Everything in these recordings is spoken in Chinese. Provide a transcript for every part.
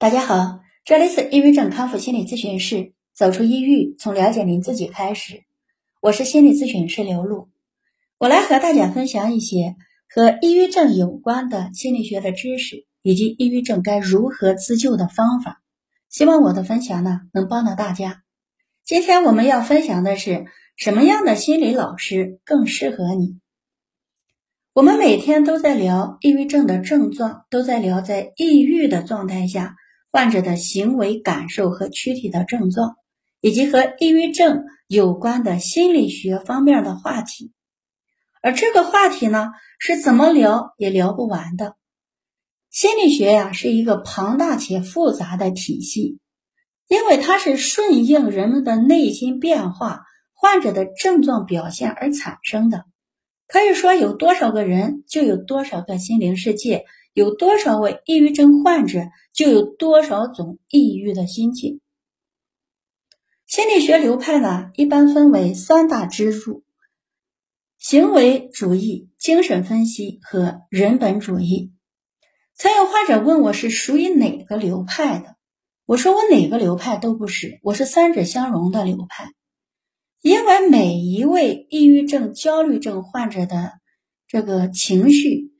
大家好，这里是抑郁症康复心理咨询室，走出抑郁，从了解您自己开始。我是心理咨询师刘露，我来和大家分享一些和抑郁症有关的心理学的知识，以及抑郁症该如何自救的方法。希望我的分享呢能帮到大家。今天我们要分享的是什么样的心理老师更适合你？我们每天都在聊抑郁症的症状，都在聊在抑郁的状态下。患者的行为感受和躯体的症状，以及和抑郁症有关的心理学方面的话题，而这个话题呢，是怎么聊也聊不完的。心理学呀，是一个庞大且复杂的体系，因为它是顺应人们的内心变化、患者的症状表现而产生的。可以说，有多少个人，就有多少个心灵世界。有多少位抑郁症患者，就有多少种抑郁的心情。心理学流派呢，一般分为三大支柱：行为主义、精神分析和人本主义。曾有患者问我是属于哪个流派的，我说我哪个流派都不是，我是三者相融的流派。因为每一位抑郁症、焦虑症患者的这个情绪。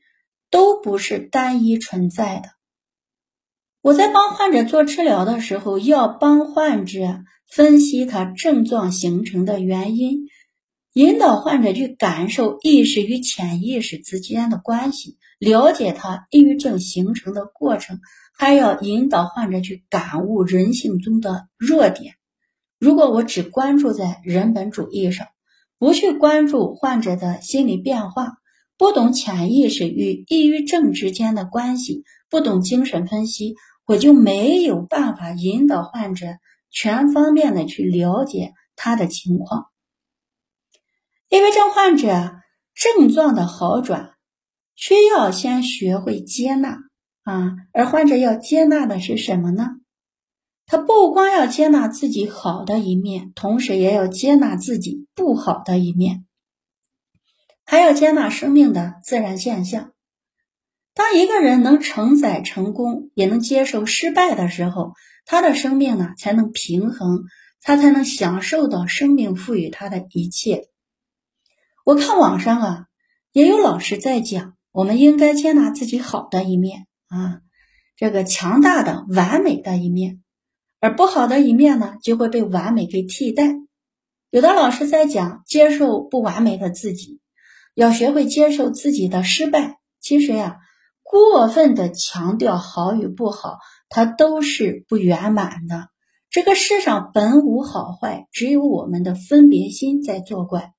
都不是单一存在的。我在帮患者做治疗的时候，要帮患者分析他症状形成的原因，引导患者去感受意识与潜意识之间的关系，了解他抑郁症形成的过程，还要引导患者去感悟人性中的弱点。如果我只关注在人本主义上，不去关注患者的心理变化。不懂潜意识与抑郁症之间的关系，不懂精神分析，我就没有办法引导患者全方面的去了解他的情况。抑郁症患者症状的好转，需要先学会接纳啊，而患者要接纳的是什么呢？他不光要接纳自己好的一面，同时也要接纳自己不好的一面。还要接纳生命的自然现象。当一个人能承载成功，也能接受失败的时候，他的生命呢才能平衡，他才能享受到生命赋予他的一切。我看网上啊，也有老师在讲，我们应该接纳自己好的一面啊，这个强大的、完美的一面，而不好的一面呢，就会被完美给替代。有的老师在讲，接受不完美的自己。要学会接受自己的失败。其实呀，过分的强调好与不好，它都是不圆满的。这个世上本无好坏，只有我们的分别心在作怪。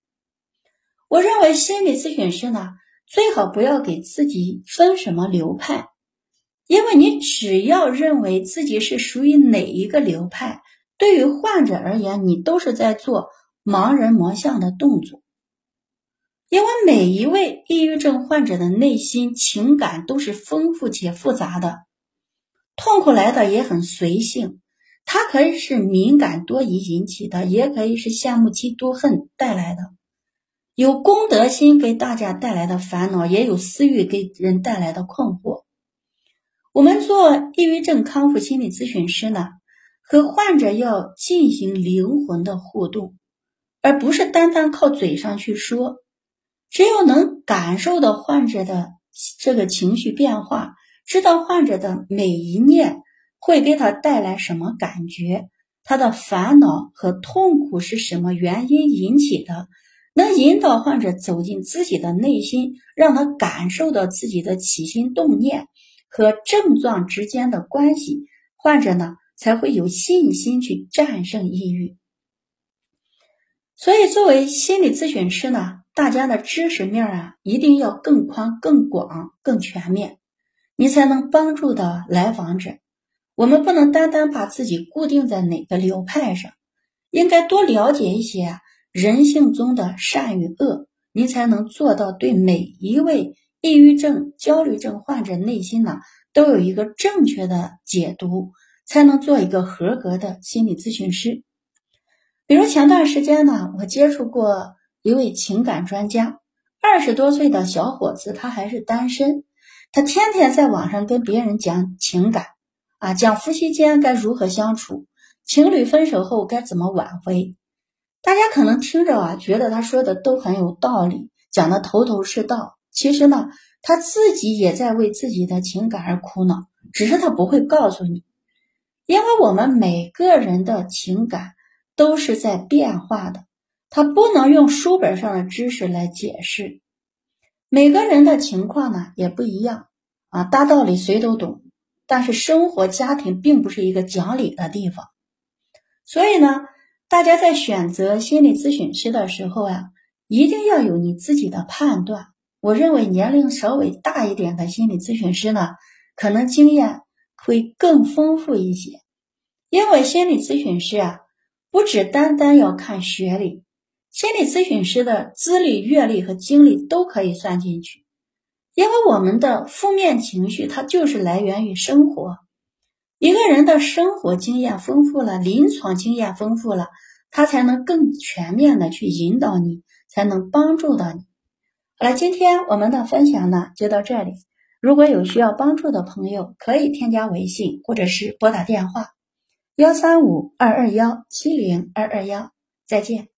我认为心理咨询师呢，最好不要给自己分什么流派，因为你只要认为自己是属于哪一个流派，对于患者而言，你都是在做盲人摸象的动作。因为每一位抑郁症患者的内心情感都是丰富且复杂的，痛苦来的也很随性，它可以是敏感多疑引起的，也可以是羡慕嫉妒恨带来的，有公德心给大家带来的烦恼，也有私欲给人带来的困惑。我们做抑郁症康复心理咨询师呢，和患者要进行灵魂的互动，而不是单单靠嘴上去说。只有能感受到患者的这个情绪变化，知道患者的每一念会给他带来什么感觉，他的烦恼和痛苦是什么原因引起的，能引导患者走进自己的内心，让他感受到自己的起心动念和症状之间的关系，患者呢才会有信心去战胜抑郁。所以，作为心理咨询师呢。大家的知识面啊，一定要更宽、更广、更全面，你才能帮助到来访者。我们不能单单把自己固定在哪个流派上，应该多了解一些人性中的善与恶，你才能做到对每一位抑郁症、焦虑症患者内心呢都有一个正确的解读，才能做一个合格的心理咨询师。比如前段时间呢，我接触过。一位情感专家，二十多岁的小伙子，他还是单身，他天天在网上跟别人讲情感，啊，讲夫妻间该如何相处，情侣分手后该怎么挽回。大家可能听着啊，觉得他说的都很有道理，讲的头头是道。其实呢，他自己也在为自己的情感而苦恼，只是他不会告诉你。因为我们每个人的情感都是在变化的，他不能用书本上的知识来解释。每个人的情况呢也不一样啊，大道理谁都懂，但是生活家庭并不是一个讲理的地方，所以呢，大家在选择心理咨询师的时候呀，一定要有你自己的判断。我认为年龄稍微大一点的心理咨询师呢，可能经验会更丰富一些，因为心理咨询师啊，不只单单要看学历，心理咨询师的资历、阅历和经历都可以算进去。因为我们的负面情绪，它就是来源于生活。一个人的生活经验丰富了，临床经验丰富了，他才能更全面的去引导你，才能帮助到你。好了，今天我们的分享呢就到这里。如果有需要帮助的朋友，可以添加微信或者是拨打电话幺三五二二幺七零二二幺。再见。